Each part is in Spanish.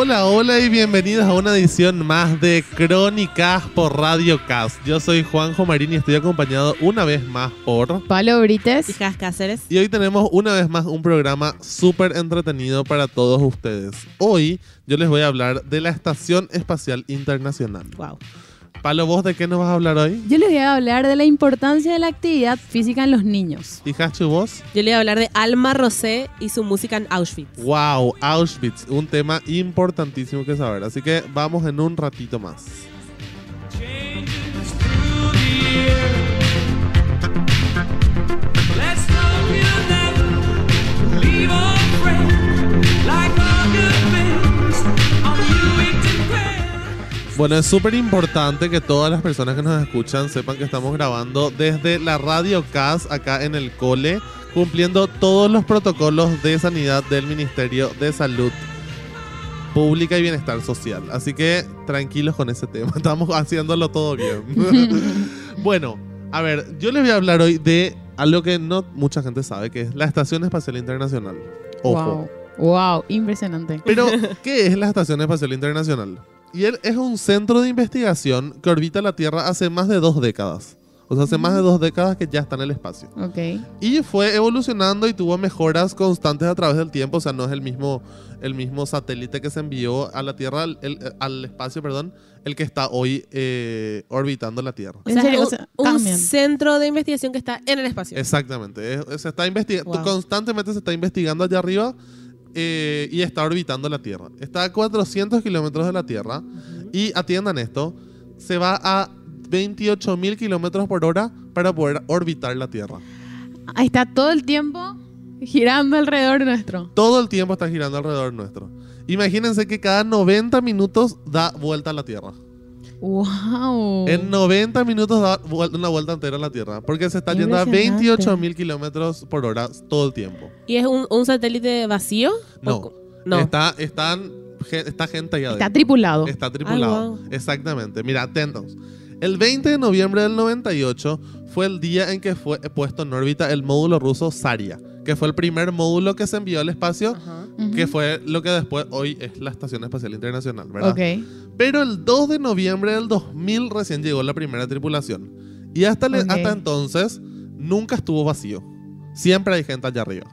Hola, hola y bienvenidos a una edición más de Crónicas por Radio Cast. Yo soy Juanjo Marín y estoy acompañado una vez más por... Pablo Brites. Hijas Cáceres. Y hoy tenemos una vez más un programa súper entretenido para todos ustedes. Hoy yo les voy a hablar de la Estación Espacial Internacional. Wow. Palo, ¿vos de qué nos vas a hablar hoy? Yo les voy a hablar de la importancia de la actividad física en los niños. ¿Y Hachu, vos? Yo le voy a hablar de Alma Rosé y su música en Auschwitz. Wow, Auschwitz, un tema importantísimo que saber. Así que vamos en un ratito más. Bueno, es súper importante que todas las personas que nos escuchan sepan que estamos grabando desde la Radio CAS acá en el cole, cumpliendo todos los protocolos de sanidad del Ministerio de Salud Pública y Bienestar Social. Así que tranquilos con ese tema, estamos haciéndolo todo bien. bueno, a ver, yo les voy a hablar hoy de algo que no mucha gente sabe, que es la Estación Espacial Internacional. Ojo. Wow. Wow, impresionante. Pero, ¿qué es la Estación Espacial Internacional? Y él es un centro de investigación que orbita la Tierra hace más de dos décadas. O sea, hace más de dos décadas que ya está en el espacio. Ok. Y fue evolucionando y tuvo mejoras constantes a través del tiempo. O sea, no es el mismo, el mismo satélite que se envió a la Tierra, el- el- al espacio, perdón, el que está hoy eh, orbitando la Tierra. O ¿En sea, serio? un, O sea, un cambian. centro de investigación que está en el espacio. Exactamente. Es- se está investigando, Wow. constantemente se está investigando allá arriba eh, y está orbitando la Tierra. Está a 400 kilómetros de la Tierra y atiendan esto, se va a 28 mil kilómetros por hora para poder orbitar la Tierra. Ahí está todo el tiempo girando alrededor nuestro. Todo el tiempo está girando alrededor nuestro. Imagínense que cada 90 minutos da vuelta a la Tierra. Wow. En 90 minutos da una vuelta entera a la Tierra. Porque se está yendo a Impresionante. 28 mil kilómetros por hora todo el tiempo. ¿Y es un, un satélite vacío? No. ¿O co- no. Está, están, está gente allá Está tripulado. Está tripulado. Ay, wow. Exactamente. Mira, atentos. El 20 de noviembre del 98 fue el día en que fue puesto en órbita el módulo ruso Zarya, que fue el primer módulo que se envió al espacio, Ajá. Que fue lo que después hoy es la Estación Espacial Internacional, ¿verdad? Ok. Pero el 2 de noviembre del 2000 recién llegó la primera tripulación. Y hasta, le- Ok. hasta entonces nunca estuvo vacío. Siempre hay gente allá arriba.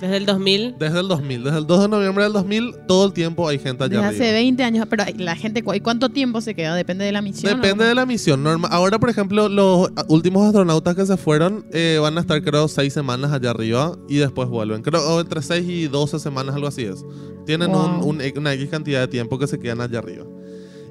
Desde el 2000. Desde el 2000, desde el 2 de noviembre del 2000, todo el tiempo hay gente allá Desde arriba. hace 20 años. Pero la gente, ¿cu- ¿y cuánto tiempo se queda? Depende de la misión. Depende de la misión. Norma- Ahora, por ejemplo, los últimos astronautas que se fueron eh, van a estar, creo, seis semanas allá arriba y después vuelven. Creo entre 6 y 12 semanas, algo así es. Tienen un- Wow. un- una X cantidad de tiempo que se quedan allá arriba.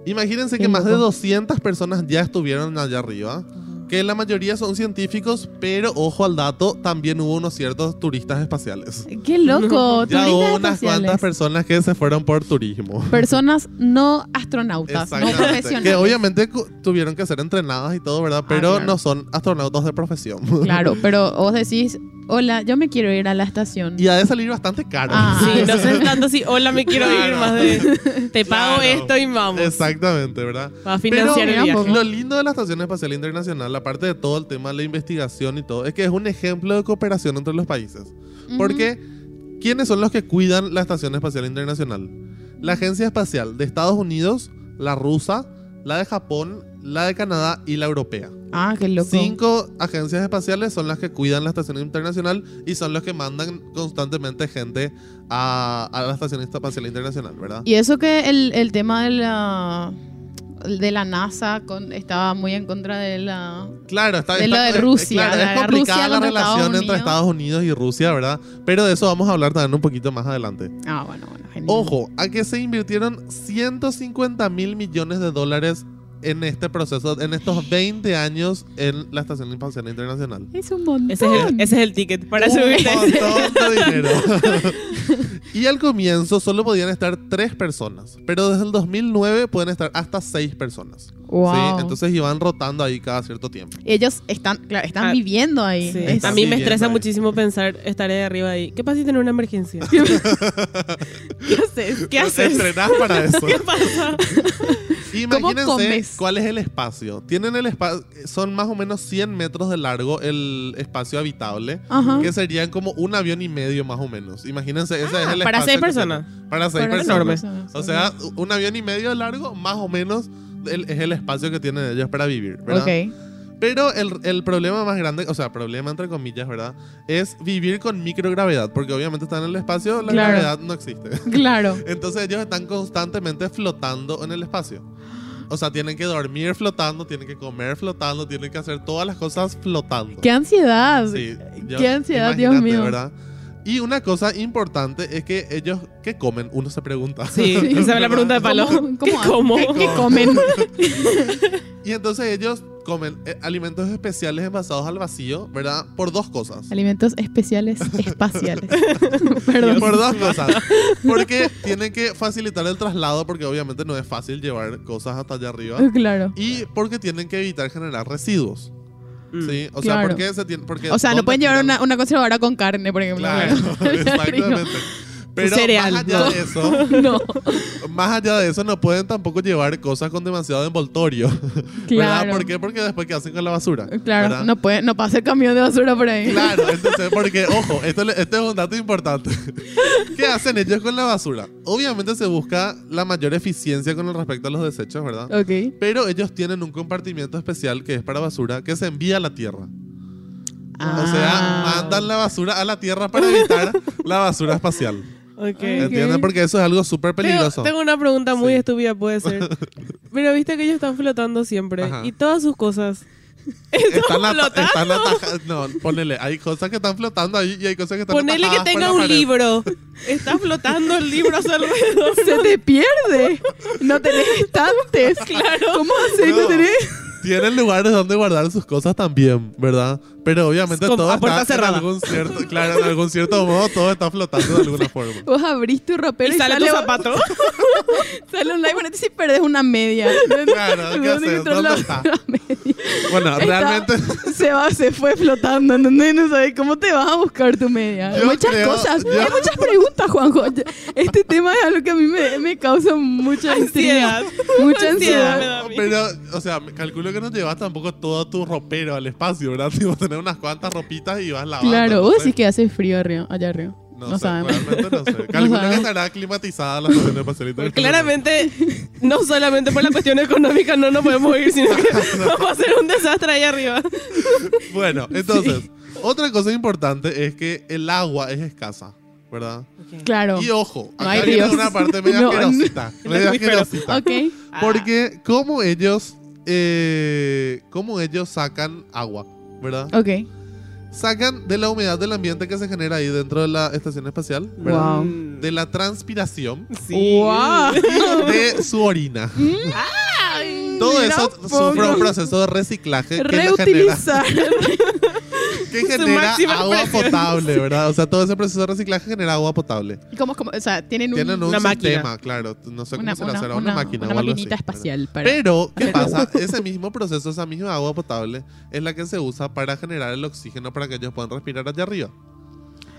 Imagínense Qué que más de loco. 200 personas ya estuvieron allá arriba. Que la mayoría son científicos, pero ojo al dato, también hubo unos ciertos turistas espaciales. Qué loco. Ya turistas hubo unas espaciales. cuantas personas que se fueron por turismo. Personas no astronautas, no profesionales. Que obviamente tuvieron que ser entrenadas y todo, ¿verdad? Pero Ah, claro. no son astronautas de profesión. Claro, pero vos decís, hola, yo me quiero ir a la estación. y ha de salir bastante caro. Ah, Sí, no sé tanto si, hola, me quiero ir más de. Te pago Claro. esto y vamos. Exactamente, ¿verdad? Para financiar Pero el viaje. lo lindo de la Estación Espacial Internacional, aparte de todo el tema de la investigación y todo, es que es un ejemplo de cooperación entre los países. Porque, ¿quiénes son los que cuidan la Estación Espacial Internacional? La Agencia Espacial de Estados Unidos, la rusa, la de Japón, la de Canadá y la europea. Ah, qué loco. Cinco agencias espaciales son las que cuidan la estación internacional y son los que mandan constantemente gente a, a la estación espacial internacional, ¿verdad? Y eso que el, el tema de la de la NASA con, estaba muy en contra de la Claro, está, De está- lo de eh, Rusia, claro, la es complicada Rusia la relación Estados entre. Estados Unidos y Rusia, ¿verdad? Pero de eso vamos a hablar también un poquito más adelante. Ah, bueno, bueno, genial. Ojo, a que se invirtieron 150 mil millones de dólares en este proceso, en estos 20 años en la Estación Espacial Internacional. Es un montón. Ese es, el, ese es el ticket para un subirte. montón de dinero. y al comienzo solo podían estar tres personas, pero desde el 2009 pueden estar hasta seis personas. Wow. ¿sí? Entonces iban rotando ahí cada cierto tiempo. Ellos están, claro, están Ah, viviendo ahí. Sí. A mí me estresa ahí. muchísimo pensar estar ahí arriba ahí. ¿Qué pasa si tenés una emergencia? ¿Qué haces? ¿Qué Te haces? entrenás para eso. ¿Qué pasa? ¿Cómo Imagínense comes? Es? ¿Cuál es el espacio? Tienen el espacio, son más o menos 100 metros de largo el espacio habitable, Ajá. que serían como un avión y medio más o menos. Imagínense, ese es el para espacio seis personas. Para seis Para personas. enorme. O sea, un avión y medio de largo, más o menos, el- es el espacio que tienen ellos para vivir, ¿verdad? Ok. Pero el, el problema más grande, o sea, problema entre comillas, ¿verdad? Es vivir con microgravedad, porque obviamente están en el espacio, la Claro. gravedad no existe. Claro. Entonces ellos están constantemente flotando en el espacio. O sea, tienen que dormir flotando, tienen que comer flotando, tienen que hacer todas las cosas flotando. ¡Qué ansiedad! Sí, yo- ¡Qué ansiedad, Dios mío! ¿verdad? Y una cosa importante es que ellos, ¿qué comen? Uno se pregunta. Sí, esa es la pregunta de palo. ¿Cómo- ¿Qué cómo-? ¿Qué, qué comen? Y entonces ellos comen eh, alimentos especiales envasados al vacío, ¿verdad? Por dos cosas. Alimentos especiales espaciales. Perdón. Por dos cosas. Porque tienen que facilitar el traslado, porque obviamente no es fácil llevar cosas hasta allá arriba. Claro. Y porque tienen que evitar generar residuos. Mm. ¿Sí? O sea, Claro. porque se tiene. Porque O sea, no ¿dónde pueden llevar una, una conservadora con carne, por ejemplo. Claro, exactamente. Pero cereal, más allá no. de eso, No, más allá de eso, no pueden tampoco llevar cosas con demasiado envoltorio. ¿Verdad? claro. ¿Por qué? Porque después, ¿qué hacen con la basura? Claro, ¿verdad? no, puede, no pasa el camión de basura por ahí. Claro, entonces, porque, ojo, esto, este es un dato importante. ¿Qué hacen ellos con la basura? Obviamente se busca la mayor eficiencia con respecto a los desechos, ¿verdad? Ok. Pero ellos tienen un compartimiento especial que es para basura que se envía a la tierra. O sea, Ah. mandan la basura a la tierra para evitar la basura espacial. Ok. ¿Entienden? Porque eso es algo súper Tengo, peligroso. tengo una pregunta muy Sí. estúpida, puede ser. Pero viste que ellos están flotando siempre. Ajá. Y todas sus cosas. Están, flotando. están atajadas. No, ponele. Hay cosas que están flotando ahí y hay cosas que están Ponele que tenga un pared. libro. Está flotando el libro a su alrededor. Se te pierde. No tenés estantes. Claro. ¿Cómo haces? No No. tenés. Tienen lugares donde guardar sus cosas también, ¿verdad? Pero obviamente Con- todo está en cerrada. algún cierto, claro, en algún cierto modo todo está flotando de alguna forma. Vos abrís tu ropero Y y, sale tu sale, zapato. sale un live si perdés una media. Claro, ¿qué ¿Dónde haces? ¿Dónde la- está? la media? Bueno, Está- realmente se va, se fue flotando, ¿entendés? No sabes cómo te vas a buscar tu media. Yo muchas creo- cosas, yo- hay muchas preguntas, Juanjo. Este tema es algo que a mí me, me causa mucha Ansiedad. intriga, mucha Ansiedad. Pero, o sea, me calculo que no llevas tampoco todo tu ropero al espacio, ¿verdad? Tipo, tener unas cuantas ropitas y vas lavando. Claro, no vos sé. decís que hace frío arriba, allá arriba. No, No, sé, sabemos. realmente no sé. Calculo que sabemos. estará climatizada la estación de espacial internacional. Claramente, no solamente por la cuestión económica no nos podemos ir, sino que vamos a hacer un desastre ahí arriba. Bueno, entonces, otra cosa importante es que el agua es escasa, ¿verdad? Claro. Y ojo, No acá hay viene una parte media No. El media acuífero. asquerosita. Ok. Porque como ellos, eh, como ellos sacan agua, ¿verdad? Ok. Sacan de la humedad del ambiente que se genera ahí dentro de la estación espacial, ¿verdad? Wow. Mm, De la transpiración Sí. Wow. y de su orina. Todo Mira eso sufre un proceso de reciclaje que genera, Reutilizar. que genera agua expresión. potable, ¿verdad? O sea, todo ese proceso de reciclaje genera agua potable. ¿Cómo, cómo? O sea, tienen un, Tienen un Una máquina. sistema, claro. No sé cómo una, será, una, será una- una, máquina una o algo maquinita así, espacial. Para... Pero, ¿qué pasa? Ese mismo proceso, esa misma agua potable, es la que se usa para generar el oxígeno para que ellos puedan respirar allá arriba.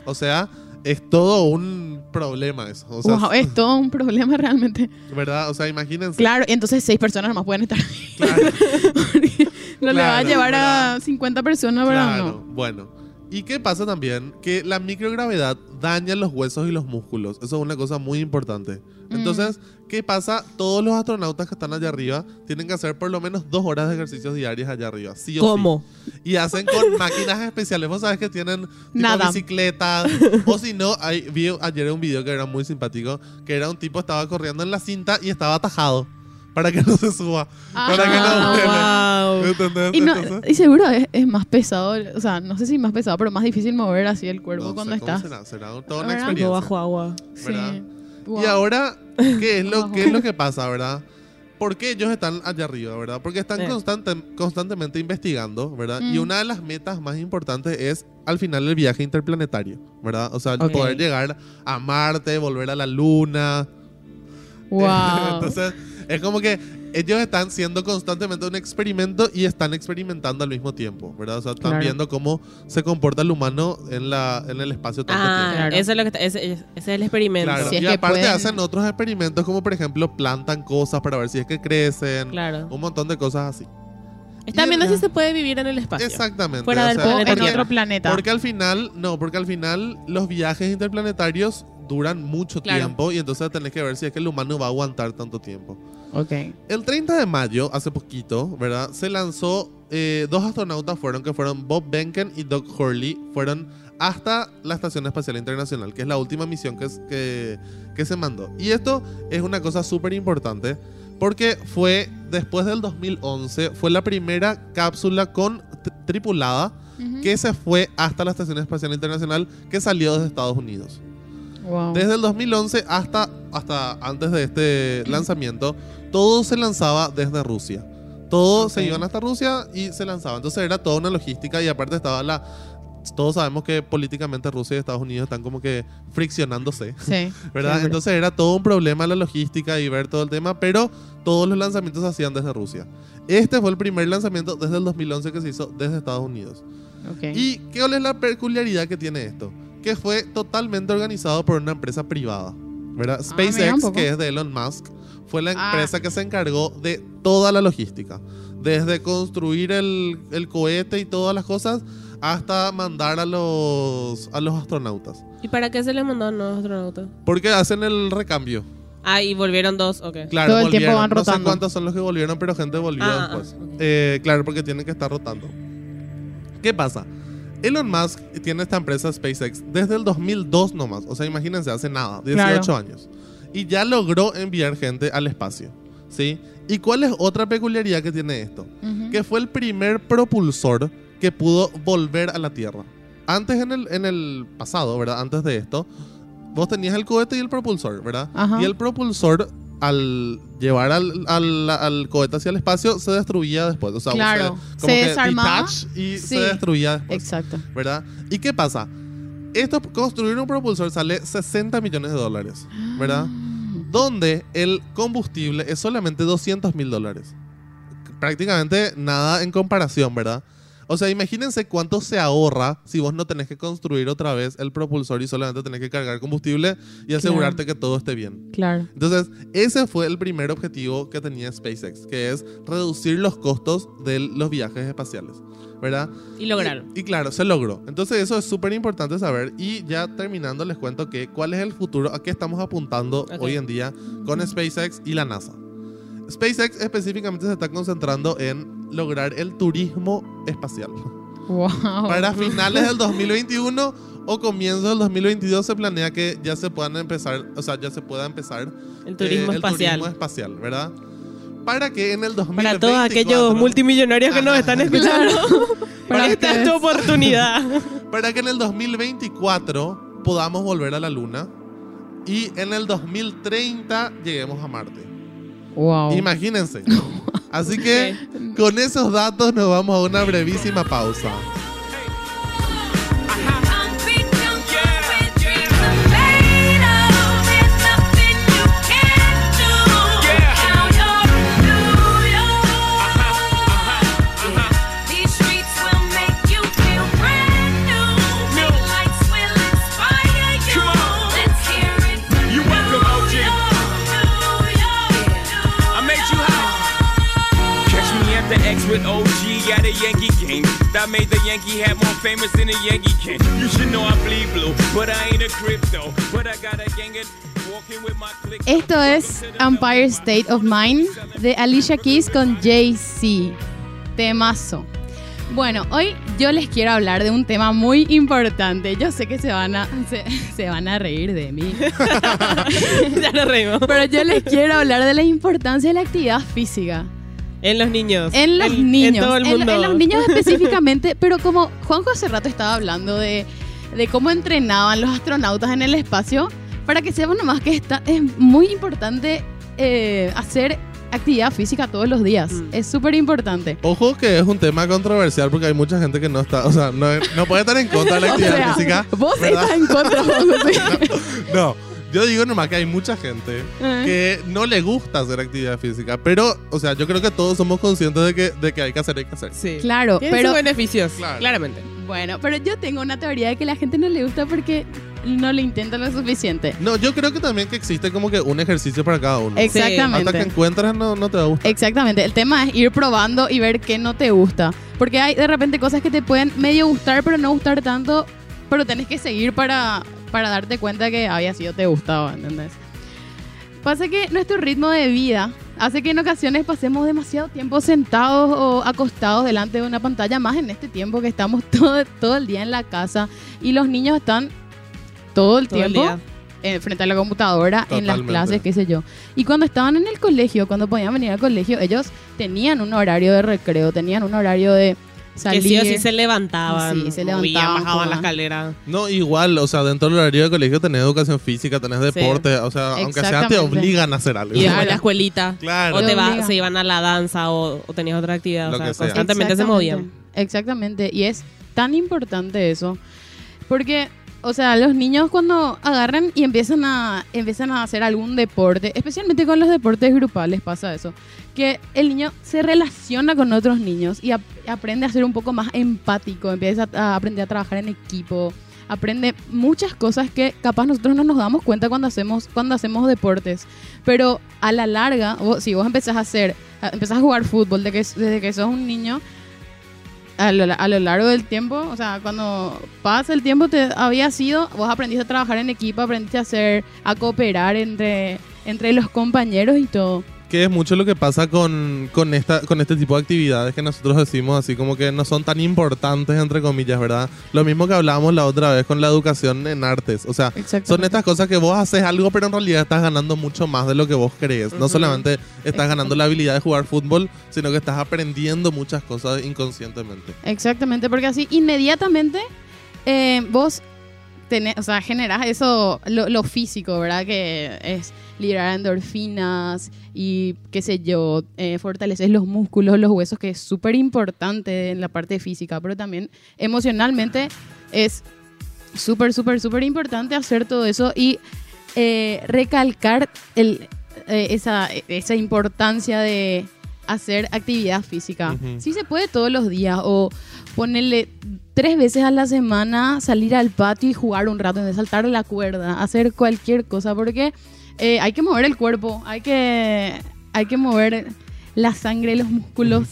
O sea, es todo un problema eso. O sea, Wow, es todo un problema realmente. ¿verdad? O sea, imagínense. Claro, y entonces seis personas nomás pueden estar. Claro, no le va a llevar a ¿verdad? 50 personas, ¿verdad? claro. Bueno. ¿Y qué pasa también? Que la microgravedad daña los huesos y los músculos. Eso es una cosa muy importante. Mm. Entonces, ¿qué pasa? Todos los astronautas que están allá arriba tienen que hacer por lo menos dos horas de ejercicios diarios allá arriba. Sí o sí. ¿Cómo? Y hacen con máquinas especiales. Vos sabés que tienen tipo bicicletas. o si no, hay, vi ayer un video que era muy simpático. Que era un tipo estaba corriendo en la cinta y estaba atajado. Para que no se suba. para que no Ah, wow. ¿Entendés? Y, no- Entonces, y seguro es, es más pesado, o sea, no sé si más pesado, pero más difícil mover así el cuerpo no cuando estás. será, será toda una experiencia. Bajo agua. ¿verdad? Sí. Wow. Y ahora, ¿qué es, lo. ¿qué es lo que pasa, verdad? ¿Por qué ellos están allá arriba, verdad? Porque están Eh. constante- constantemente investigando, ¿verdad? Y Mm. una de las metas más importantes es al final el viaje interplanetario, ¿verdad? O sea, el Ok. poder llegar a Marte, volver a la Luna. Wow. Entonces, es como que ellos están siendo constantemente un experimento y están experimentando al mismo tiempo, ¿verdad? O sea, están Claro. viendo cómo se comporta el humano en, la, en el espacio tanto Ah, tiempo. Claro. eso es lo que está- ese, ese es el experimento. Claro, Si es y aparte pueden- hacen otros experimentos como por ejemplo plantan cosas para ver si es que crecen, Claro. un montón de cosas así. Están viendo si se puede vivir en el espacio. Exactamente. Fuera o del sea, O planeta en porque- otro planeta. Porque al final, no, porque al final los viajes interplanetarios duran mucho Claro. tiempo y entonces tenés que ver si es que el humano va a aguantar tanto tiempo. Ok. El 30 de mayo, hace poquito, ¿verdad? Se lanzó, eh, dos astronautas fueron, que fueron Bob Behnken y Doug Hurley, fueron hasta la Estación Espacial Internacional, que es la última misión que, es- que, que se mandó. Y esto es una cosa súper importante, porque fue, después del 2011, fue la primera cápsula con tripulada que se fue hasta la Estación Espacial Internacional que salió desde Estados Unidos. Wow. Desde el 2011 hasta, hasta antes de este lanzamiento, todo se lanzaba desde Rusia. Todos se Ok. iban hasta Rusia y se lanzaba. Entonces era toda una logística y aparte estaba la... Todos sabemos que políticamente Rusia y Estados Unidos están como que friccionándose, Sí. ¿verdad? siempre. Entonces era todo un problema la logística y ver todo el tema, pero todos los lanzamientos se hacían desde Rusia. Este fue el primer lanzamiento desde el 2011 que se hizo desde Estados Unidos. Ok. ¿Y qué es la peculiaridad que tiene esto? Que fue totalmente organizado por una empresa privada. ¿verdad? Ah, SpaceX, poco. que es de Elon Musk, fue la Ah. empresa que se encargó de toda la logística. Desde construir el, el cohete y todas las cosas hasta mandar a los, a los astronautas. ¿Y para qué se les mandaron los astronautas? Porque hacen el recambio. Ah, y volvieron dos, ok. Claro, Todo el tiempo van No sé rotando. cuántos son los que volvieron, pero gente volvió Ah, después. ah. Eh, claro, porque tienen que estar rotando. ¿Qué pasa? Elon Musk tiene esta empresa SpaceX desde el 2002 nomás. O sea, imagínense, hace nada, 18 Claro. años. Y ya logró enviar gente al espacio. ¿Sí? ¿Y cuál es otra peculiaridad que tiene esto? Que fue el primer propulsor que pudo volver a la Tierra. Antes en el, en el pasado, ¿verdad? Antes de esto, vos tenías el cohete y el propulsor, ¿verdad? Ajá. Y el propulsor, al llevar al, al- al cohete hacia el espacio, se destruía después. O sea, Claro. se, como Se que desarmaba. y Sí. se destruía después. Exacto. ¿Verdad? ¿Y qué pasa? Esto, construir un propulsor sale 60 millones de dólares, ¿verdad? Donde el combustible es solamente 200 mil dólares. Prácticamente nada en comparación, ¿verdad? O sea, imagínense cuánto se ahorra si vos no tenés que construir otra vez el propulsor y solamente tenés que cargar combustible y asegurarte que todo esté bien. Claro. Entonces, ese fue el primer objetivo que tenía SpaceX, que es reducir los costos de los viajes espaciales, ¿verdad? Y lograron. Y, y claro, se logró. Entonces, eso es súper importante saber. Y ya terminando, les cuento que cuál es el futuro, a qué estamos apuntando hoy en día con SpaceX y la NASA. SpaceX específicamente se está concentrando en lograr el turismo espacial. Wow. Para finales del 2021 o comienzo del 2022 se planea que ya se puedan empezar, o sea, ya se pueda empezar El turismo eh, espacial. turismo espacial, ¿verdad? Para que en el 2024 Para todos aquellos multimillonarios que nos están escuchando. Para esta es tu oportunidad. para que en el 2024 podamos volver a la luna y en el 2030 lleguemos a Marte. Wow. Imagínense. Así que con esos datos nos vamos a una brevísima pausa. That made the Yankee hat more famous than a Yankee can. You should know I bleed blue, but I ain't a crypto. But I got a gang of walking with my click. Esto es Empire State of Mind de Alicia Keys con Jay-Z. Temazo. Bueno, hoy yo les quiero hablar de un tema muy importante. Yo sé que se van a, se, se van a reír de mí. ya nos reímos. Pero yo les quiero hablar de la importancia de la actividad física. En los niños. En los En- niños. En todo el En- mundo. En, los niños específicamente. pero como Juanjo hace rato estaba hablando de, de cómo entrenaban los astronautas en el espacio, para que sepan nomás que está, es muy importante eh, hacer actividad física todos los días. Mm. Es súper importante. Ojo que es un tema controversial porque hay mucha gente que no está, o sea, no, no puede estar en contra de la O actividad sea, física. vos ¿verdad? estás en contra, Juanjo, sí. No, Yo digo nomás que hay mucha gente Eh. que no le gusta hacer actividad física, pero, o sea, yo creo que todos somos conscientes de que, de que hay que hacer, hay que hacer. Sí. Claro, Tiene pero sus beneficios, Claro. claramente. bueno, pero yo tengo una teoría de que la gente no le gusta porque no le intenta lo suficiente. No, yo creo que también que existe como que un ejercicio para cada uno. Exactamente. Hasta que encuentras no, no te va a gustar. Exactamente, el tema es ir probando y ver qué no te gusta. Porque hay de repente cosas que te pueden medio gustar, pero no gustar tanto, pero tenés que seguir para, para darte cuenta que había sido te gustaba, ¿entendés? Pasa que nuestro ritmo de vida hace que en ocasiones pasemos demasiado tiempo sentados o acostados delante de una pantalla, más en este tiempo que estamos todo, todo el día en la casa y los niños están todo el Todo el tiempo día. eh, frente a la computadora, en las clases, qué sé yo. Y cuando estaban en el colegio, cuando podían venir al colegio, ellos tenían un horario de recreo, tenían un horario de Que sí o sí se levantaban. Sí, se movían, levantaban, bajaban la escalera. No, igual, o sea, dentro del horario de colegio tenés educación física, tenés deporte, o sea, aunque sea te obligan a hacer algo. Y Claro. la escuelita. Claro. O te va- se iban a la danza o, o tenías otra actividad. Lo o sea. constantemente se movían. Exactamente. Y es tan importante eso. Porque, o sea, los niños cuando agarran y empiezan a, empiezan a hacer algún deporte, especialmente con los deportes grupales pasa eso, que el niño se relaciona con otros niños y ap- aprende a ser un poco más empático, empieza a, aprender a trabajar en equipo, aprende muchas cosas que capaz nosotros no nos damos cuenta cuando hacemos, cuando hacemos deportes. Pero a la larga, vos- si vos empezás a hacer, empezás a jugar fútbol desde que, desde que sos un niño, a lo, a lo largo del tiempo, o sea, cuando pasa el tiempo, te había sido, vos aprendiste a trabajar en equipo, aprendiste a hacer, a cooperar entre, entre los compañeros y todo. Que es mucho lo que pasa con, con, esta, con este tipo de actividades que nosotros decimos así como que no son tan importantes, entre comillas, ¿verdad? Lo mismo que hablábamos la otra vez con la educación en artes. O sea, son estas cosas que vos haces algo, pero en realidad estás ganando mucho más de lo que vos crees. No solamente estás ganando la habilidad de jugar fútbol, sino que estás aprendiendo muchas cosas inconscientemente. Exactamente, porque así inmediatamente eh, vos tenés, o sea, generás eso, lo, lo físico, ¿verdad? Que es liberar endorfinas y qué sé yo, eh, fortaleces los músculos, los huesos, que es súper importante en la parte física, pero también emocionalmente es súper, súper, súper importante hacer todo eso y eh, recalcar el, eh, esa, esa importancia de hacer actividad física. Ujú. Si se puede todos los días o ponerle tres veces a la semana, salir al patio y jugar un rato, de saltar la cuerda, hacer cualquier cosa, porque eh, hay que mover el cuerpo, hay que, hay que mover la sangre, los músculos.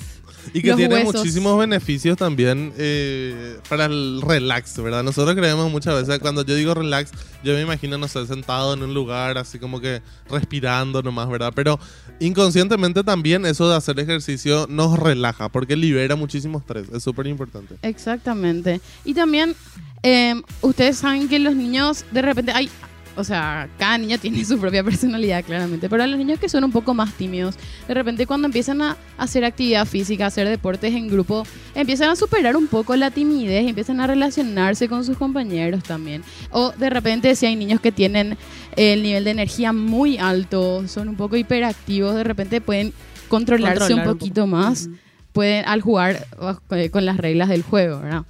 Y que los tiene huesos. muchísimos beneficios también eh, para el relax, ¿verdad? Nosotros creemos muchas veces, cuando yo digo relax, yo me imagino, no sé, sentado en un lugar, así como que respirando nomás, ¿verdad? Pero inconscientemente también eso de hacer ejercicio nos relaja, porque libera muchísimo estrés, es súper importante. Exactamente. Y también, eh, ustedes saben que los niños, de repente, hay, o sea, cada niño tiene su propia personalidad, claramente, pero a los niños que son un poco más tímidos, de repente cuando empiezan a hacer actividad física, a hacer deportes en grupo, empiezan a superar un poco la timidez, empiezan a relacionarse con sus compañeros también. O de repente, si hay niños que tienen el nivel de energía muy alto, son un poco hiperactivos, de repente pueden controlarse Controlar un un poquito poco. más pueden al jugar eh, con las reglas del juego, ¿verdad?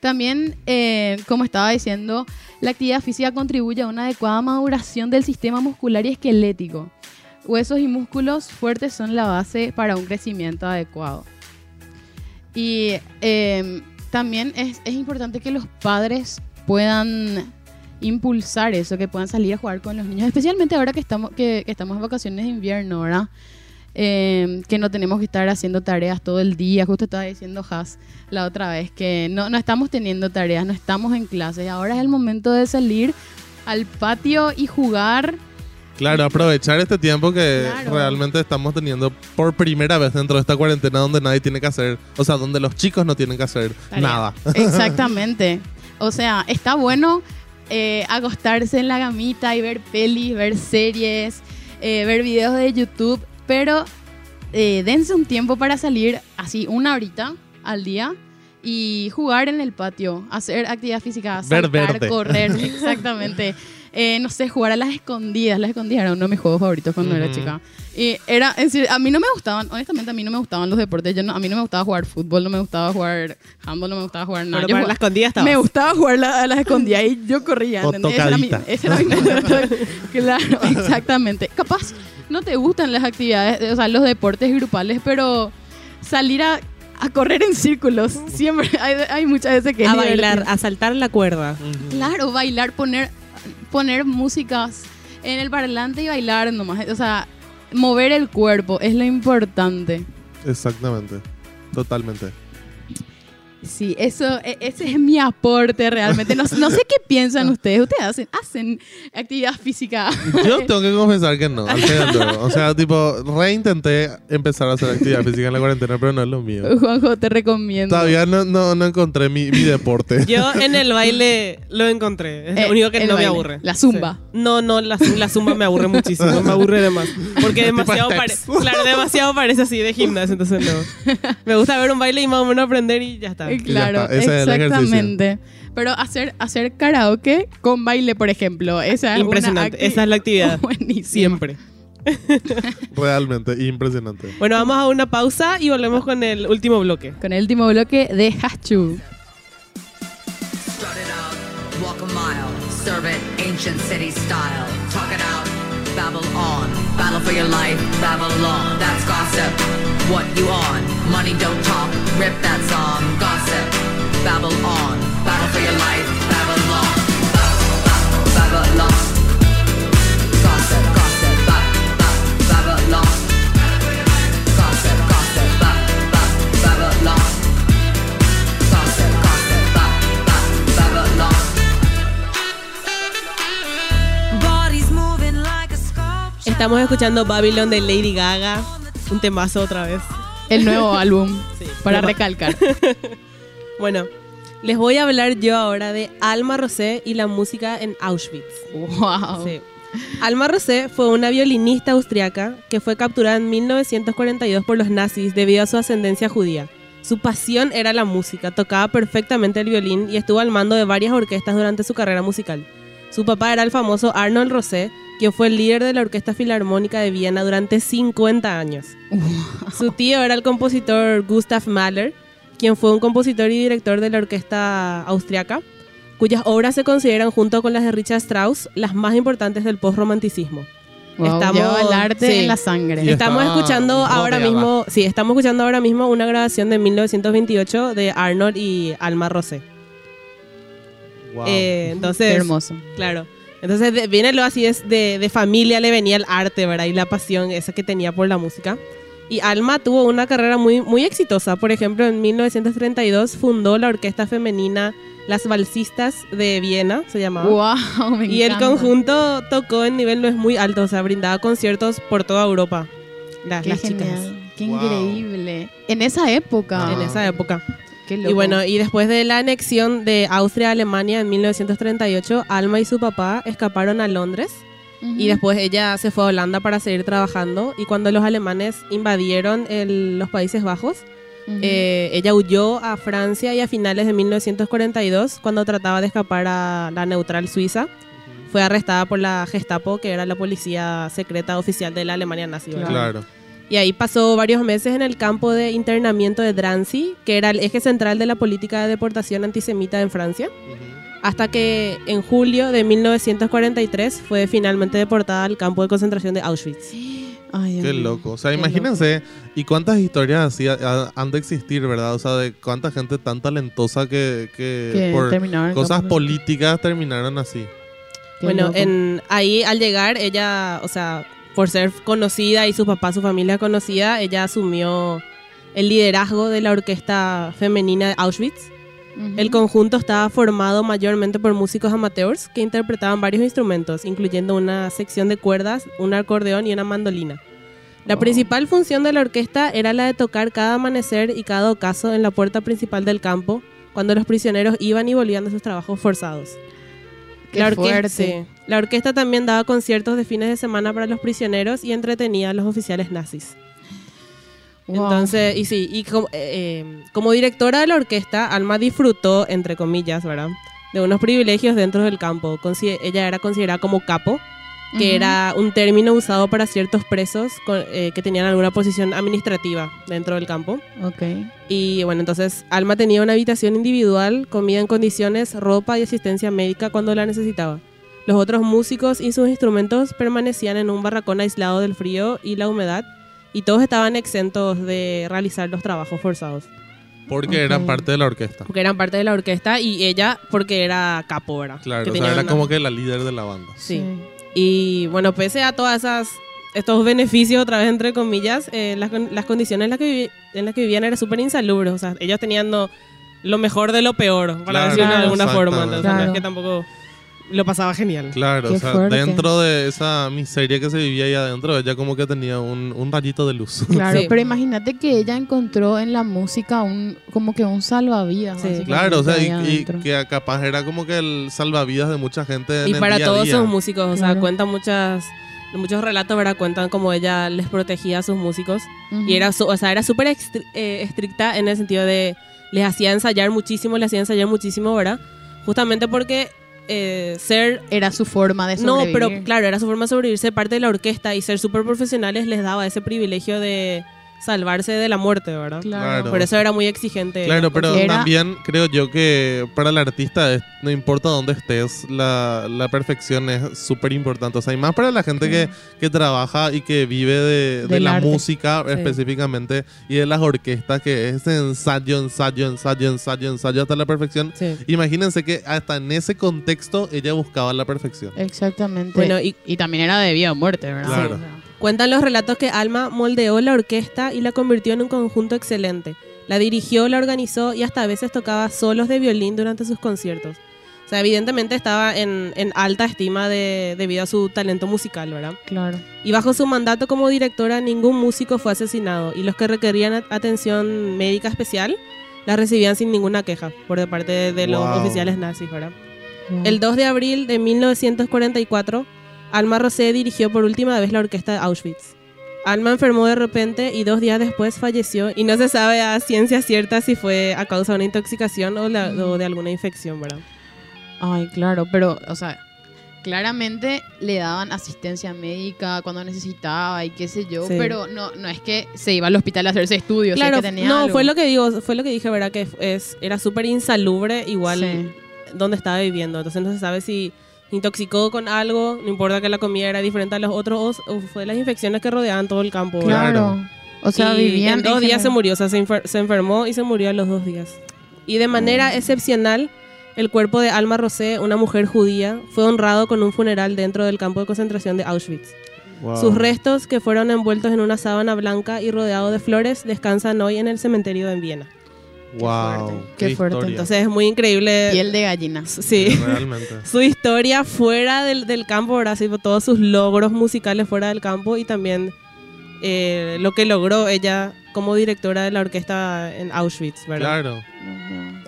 También, eh, como estaba diciendo, la actividad física contribuye a una adecuada maduración del sistema muscular y esquelético. Huesos y músculos fuertes son la base para un crecimiento adecuado. Y eh, también es, es importante que los padres puedan impulsar eso, que puedan salir a jugar con los niños, especialmente ahora que estamos, que, que estamos en vacaciones de invierno, ¿verdad? Eh, que no tenemos que estar haciendo tareas todo el día. Justo estaba diciendo Has la otra vez que no, no estamos teniendo tareas, no estamos en clase. Ahora es el momento de salir al patio y jugar. Claro, aprovechar este tiempo que Claro. realmente estamos teniendo por primera vez dentro de esta cuarentena donde nadie tiene que hacer, o sea, donde los chicos no tienen que hacer Tarea. nada. Exactamente. O sea, está bueno eh, acostarse en la gamita y ver pelis, ver series, eh, ver videos de YouTube, pero eh, dense un tiempo para salir así una horita al día y jugar en el patio, hacer actividad física, Ver saltar, verde. correr, exactamente. Eh, no sé, jugar a las escondidas. Las escondidas era uno de mis juegos favoritos cuando era chica. Y era, a mí no me gustaban, honestamente a mí no me gustaban los deportes. Yo no, a mí no me gustaba jugar fútbol, no me gustaba jugar handball, no me gustaba jugar nada. Pero Yo para jugaba- la escondida estabas. me gustaba jugar la- a las escondidas y yo corría. O era mi- tocadita. ese era mi- Claro, exactamente. Capaz no te gustan las actividades, o sea, los deportes grupales, pero salir a, a correr en círculos, siempre hay, hay muchas veces que a bailar, divertido. a saltar la cuerda. Claro, bailar, poner, poner músicas en el parlante y bailar nomás. O sea, mover el cuerpo es lo importante. Exactamente. Totalmente. Sí, eso, e- ese es mi aporte realmente. No, no sé qué piensan ustedes. Ustedes hacen, hacen actividad física. Yo tengo que confesar que no. O sea, tipo, reintenté empezar a hacer actividad física en la cuarentena, pero no es lo mío. Juanjo, te recomiendo. Todavía no, no, no encontré mi, mi deporte. Yo en el baile lo encontré. Es Eh, lo único que no me baile. aburre. La zumba. Sí. No, no, la, la zumba me aburre muchísimo. Me aburre de más. Porque demasiado, pare- claro, demasiado parece así de gimnasio, entonces no. Me gusta ver un baile y más o menos aprender y ya está. Claro, está, ese es el ejercicio. exactamente. Pero hacer, hacer karaoke con baile, por ejemplo, esa es Impresionante. una Esa es la actividad. Buenísima. Siempre. Realmente, impresionante. Bueno, vamos a una pausa y volvemos con el último bloque. Con el último bloque de Hachu. Strut it out, walk a mile, serve it ancient city style. Talk it out, babble on, battle for your life, Babylon. That's gossip. What you on? Money don't talk, rip that song. Gossip, babble on, battle for your life, Babylon. Ba- ba- Babylon. Estamos escuchando Babylon de Lady Gaga. Un temazo otra vez. El nuevo álbum. Sí. Para Toma. recalcar. Bueno, les voy a hablar yo ahora de Alma Rosé y la música en Auschwitz. wow. Sí. Alma Rosé fue una violinista austriaca que fue capturada en 1942 por los nazis debido a su ascendencia judía. Su pasión era la música, tocaba perfectamente el violín y estuvo al mando de varias orquestas durante su carrera musical. Su papá era el famoso Arnold Rosé, quien fue el líder de la Orquesta Filarmónica de Viena durante 50 años. Su tío era el compositor Gustav Mahler, quien fue un compositor y director de la orquesta austriaca, cuyas obras se consideran junto con las de Richard Strauss las más importantes del postromanticismo. Wow, Estamos- el arte sí. en la sangre. Y Estamos está escuchando ahora mismo, sí, estamos escuchando ahora mismo una grabación de 1928 de Arnold y Alma Rosé. Wow. Eh, entonces, Qué hermoso. Claro. Entonces de- viene lo así es de, de familia le venía el arte, ¿verdad? Y la pasión esa que tenía por la música. Y Alma tuvo una carrera muy, muy exitosa. Por ejemplo, en 1932 fundó la orquesta femenina Las Balsistas de Viena, se llamaba. Wow, me y el conjunto tocó en nivel no es muy alto, o sea, brindaba conciertos por toda Europa. Las, Qué las chicas. genial. Qué Wow. increíble. En esa época. En esa época. Qué loco. Y bueno, y después de la anexión de Austria a Alemania en 1938, Alma y su papá escaparon a Londres. Ujú. Y después ella se fue a Holanda para seguir trabajando. Y cuando los alemanes invadieron el- los Países Bajos, Ujú. eh, ella huyó a Francia y a finales de 1942, cuando trataba de escapar a la neutral Suiza, fue arrestada por la Gestapo, que era la policía secreta oficial de la Alemania nazi. ¿verdad? Claro. Y ahí pasó varios meses en el campo de internamiento de Drancy, que era el eje central de la política de deportación antisemita en Francia hasta que en julio de 1943 fue finalmente deportada al campo de concentración de Auschwitz. Ay, Qué loco. O sea, imagínense, y cuántas historias así ha- ha- han de existir, ¿verdad? O sea, de cuánta gente tan talentosa que, que Que por terminaron cosas políticas terminaron así. Qué bueno, loco. en, ahí al llegar ella, o sea, por ser conocida y su papá, su familia conocida, ella asumió el liderazgo de la orquesta femenina de Auschwitz. El conjunto estaba formado mayormente por músicos amateurs que interpretaban varios instrumentos, incluyendo una sección de cuerdas, un acordeón y una mandolina. La principal función de la orquesta era la de tocar cada amanecer y cada ocaso en la puerta principal del campo, cuando los prisioneros iban y volvían de sus trabajos forzados. Qué la, orque- fuerte. La orquesta también daba conciertos de fines de semana para los prisioneros y entretenía a los oficiales nazis. Wow. Entonces, y sí, y como, eh, eh, como directora de la orquesta, Alma disfrutó, entre comillas, ¿verdad? de unos privilegios dentro del campo. Ella era considerada como capo, que Ujú. era un término usado para ciertos presos con- eh, que tenían alguna posición administrativa dentro del campo. Ok. Y bueno, entonces Alma tenía una habitación individual, comida en condiciones, ropa y asistencia médica cuando la necesitaba. Los otros músicos y sus instrumentos permanecían en un barracón aislado del frío y la humedad, y todos estaban exentos de realizar los trabajos forzados, Porque Ok. eran parte de la orquesta. porque eran parte de la orquesta y ella porque era capo, ¿verdad? Claro, Que o sea, era una- como que la líder de la banda. Sí. Y bueno, pese a todas esas estos beneficios, otra vez entre comillas, eh, las, las condiciones en las que, vivi- en las que vivían eran súper insalubres. O sea, ellos tenían no- lo mejor de lo peor, para Claro, decirlo de alguna forma. Entonces, no es que tampoco lo pasaba genial. Claro, Qué o sea, fuerte. dentro de esa miseria que se vivía ahí adentro, ella como que tenía un, un rayito de luz. Claro, Sí. pero imagínate que ella encontró en la música un como que un salvavidas. Sí. Claro, o sea, y, y que capaz era como que el salvavidas de mucha gente en Y el para día a todos día. esos músicos, o sea, Claro. cuentan muchas muchos relatos, ¿verdad? Cuentan cómo ella les protegía a sus músicos. Ujú. Y era, su- o sea, era súper eh, estricta en el sentido de les hacía ensayar muchísimo, les hacía ensayar muchísimo, ¿verdad? Justamente porque eh, ser Era su forma de No, sobrevivir. pero claro, era su forma de sobrevivir, ser parte de la orquesta y ser súper profesionales les daba ese privilegio de salvarse de la muerte, ¿verdad? Claro. Por eso era muy exigente. Claro, pero Era- también creo yo que para el artista es- no importa dónde estés, la, la perfección es súper importante. O sea, y más para la gente que, que trabaja y que vive de, la arte. música Sí. específicamente y de las orquestas, que es ensayo, ensayo, ensayo, ensayo, ensayo hasta la perfección. Sí. Imagínense que hasta en ese contexto ella buscaba la perfección. Exactamente. Bueno, y y también era de vida o muerte, ¿verdad? Claro. Cuentan los relatos que Alma moldeó la orquesta y la convirtió en un conjunto excelente. La dirigió, la organizó y hasta a veces tocaba solos de violín durante sus conciertos. O sea, evidentemente estaba en, en alta estima de- debido a su talento musical, ¿verdad? Claro. Y bajo su mandato como directora, ningún músico fue asesinado y los que requerían at- atención médica especial la recibían sin ninguna queja por de parte de, de los oficiales nazis, ¿verdad? El 2 de abril de 1944, Alma Rosé dirigió por última vez la orquesta de Auschwitz. Alma enfermó de repente y dos días después falleció y no se sabe a ciencia cierta si fue a causa de una intoxicación o, la- o de alguna infección, ¿verdad? Ay, claro, pero, o sea, claramente le daban asistencia médica cuando necesitaba y qué sé yo, Sí. pero no, no es que se iba al hospital a hacerse estudios, claro, que tenía no, algo. fue lo que digo, fue lo que dije, ¿verdad? Que es, era súper insalubre igual Sí. donde estaba viviendo. Entonces no se sabe si intoxicó con algo, no importa que la comida era diferente a los otros, o, fue las infecciones que rodeaban todo el campo. ¿verdad? Claro. O sea, Y vivían en dos días se murió, o sea, se, enfer- se enfermó y se murió a los dos días. Y de manera excepcional, el cuerpo de Alma Rosé, una mujer judía, fue honrado con un funeral dentro del campo de concentración de Auschwitz. Wow. Sus restos, que fueron envueltos en una sábana blanca y rodeados de flores, descansan hoy en el cementerio en Viena. Wow. fuerte, qué fuerte. historia. Entonces es muy increíble. Piel de gallina. Sí. Realmente. su historia fuera del, del campo, ¿verdad? Sí, todos sus logros musicales fuera del campo y también eh, lo que logró ella como directora de la orquesta en Auschwitz, ¿verdad? Claro.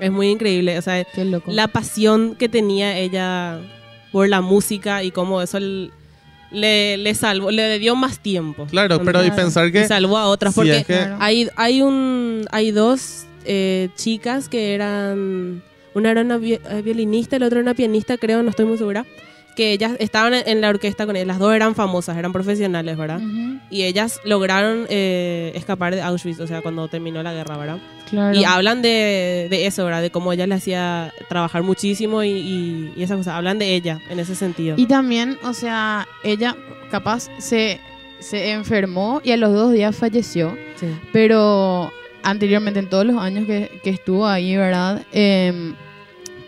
Es muy increíble, o sea, Qué loco. la pasión que tenía ella por la música y cómo eso l- le, le salvó, le dio más tiempo. Claro, pero y pensar Y que salvó a otras porque es que- hay, hay un hay dos eh, chicas que eran una era una eh, violinista y la otra una pianista creo no estoy muy segura que ellas estaban en, la orquesta con él las dos eran famosas eran profesionales verdad Ujú, y ellas lograron eh, escapar de Auschwitz o sea cuando terminó la guerra verdad Claro. y hablan de, de eso verdad de cómo ella le hacía trabajar muchísimo y, y, y esa cosa hablan de ella en ese sentido. Y también, o sea, ella capaz se, se enfermó y a los dos días falleció, Sí. pero anteriormente, en todos los años que, que estuvo ahí, ¿verdad? Em,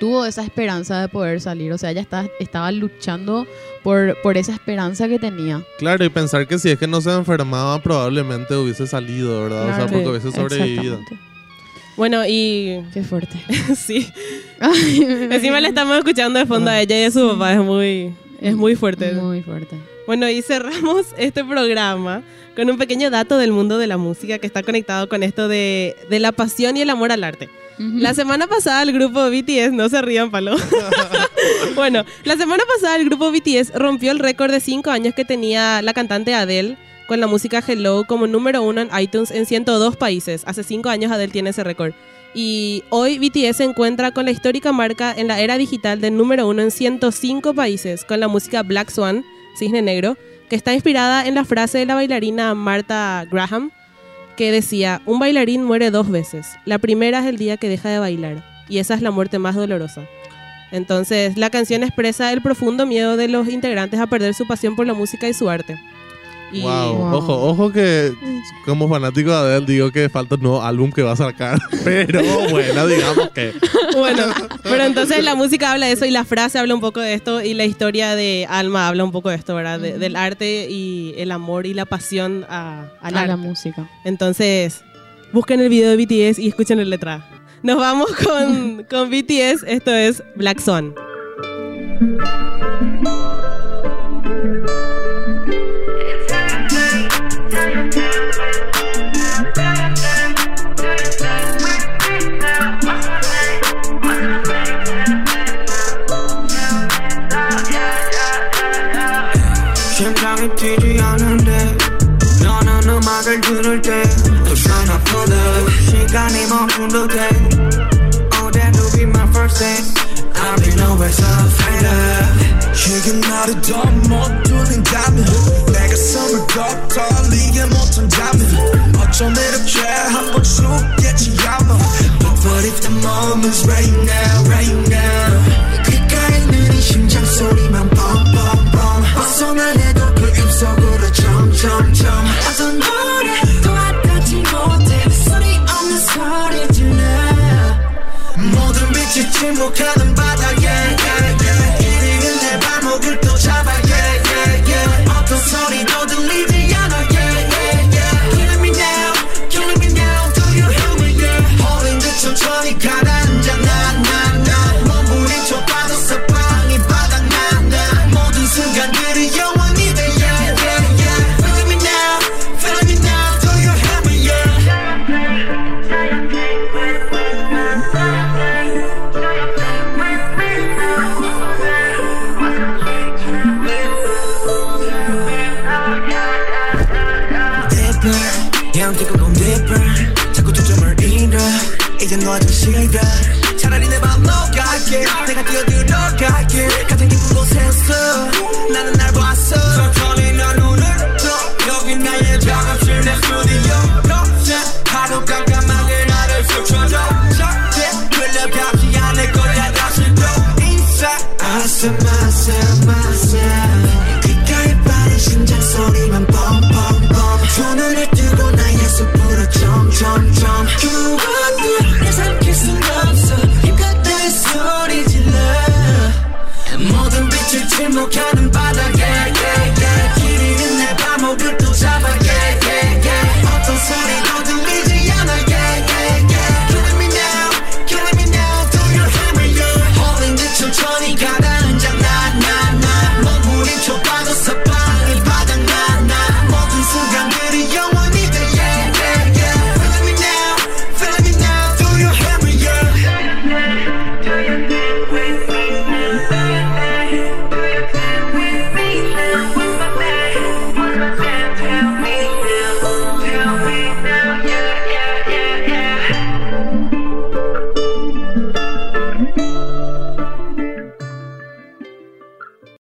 tuvo esa esperanza de poder salir, o sea, ella estaba, estaba luchando por, por esa esperanza que tenía. Claro, y pensar que si es que no se enfermaba, probablemente hubiese salido, ¿verdad? o sea, Claro. porque hubiese sobrevivido. Bueno y Qué fuerte. sí Ay, Encima le estamos escuchando de fondo a ella y a su papá. Es muy, es muy fuerte. Muy fuerte. Bueno, y cerramos este programa con un pequeño dato del mundo de la música que está conectado con esto de, de la pasión y el amor al arte. La semana pasada el grupo BTS, no se rían, palo. bueno, la semana pasada el grupo BTS rompió el récord de 5 años que tenía la cantante Adele con la música Hello como número uno en iTunes en 102 países. Hace 5 años Adele tiene ese récord. Y hoy BTS se encuentra con la histórica marca en la era digital del número uno en 105 países con la música Black Swan, Cisne Negro, que está inspirada en la frase de la bailarina Martha Graham, que decía, un bailarín muere dos veces. La primera es el día que deja de bailar, y esa es la muerte más dolorosa. Entonces, la canción expresa el profundo miedo de los integrantes a perder su pasión por la música y su arte. Y Wow. Wow. Ojo, ojo que como fanático de Adele digo que falta un nuevo álbum que va a sacar. Pero bueno, digamos que. bueno, pero entonces la música habla de eso y la frase habla un poco de esto y la historia de Alma habla un poco de esto, ¿verdad? De- del arte y el amor y la pasión a, A arte. la música. Entonces, busquen el video de BTS y escuchen la letra. Nos vamos con, con BTS, esto es Black Swan. the 시간이 멈춘 듯해 Oh that will be my first date I'll be always a fighter 이게 나를 더 못 두는다면 내가 숨을 더 떨리게 못한다면 어쩜 이렇게 한번 죽겠지 아마 But what if the moment's right now right now 빛이 침묵하는 바다에 yeah, yeah. 이리는 내 발목을 또 잡아 녹아게 내가 뛰어들어갈게. 가장 깊은 곳에서 나는 날 봤어. 천천히 난 눈을 떠 여기 나의 작업실 내 스튜디오 거제 하루 깜깜하게 나를 스쳐줘. 절대 끌려가지 않을 거야. 다시 또 inside 아슴 아슴 아슴 귓가에 빠른 심장 소리만 뻥뻥뻥. 두 눈을 뜨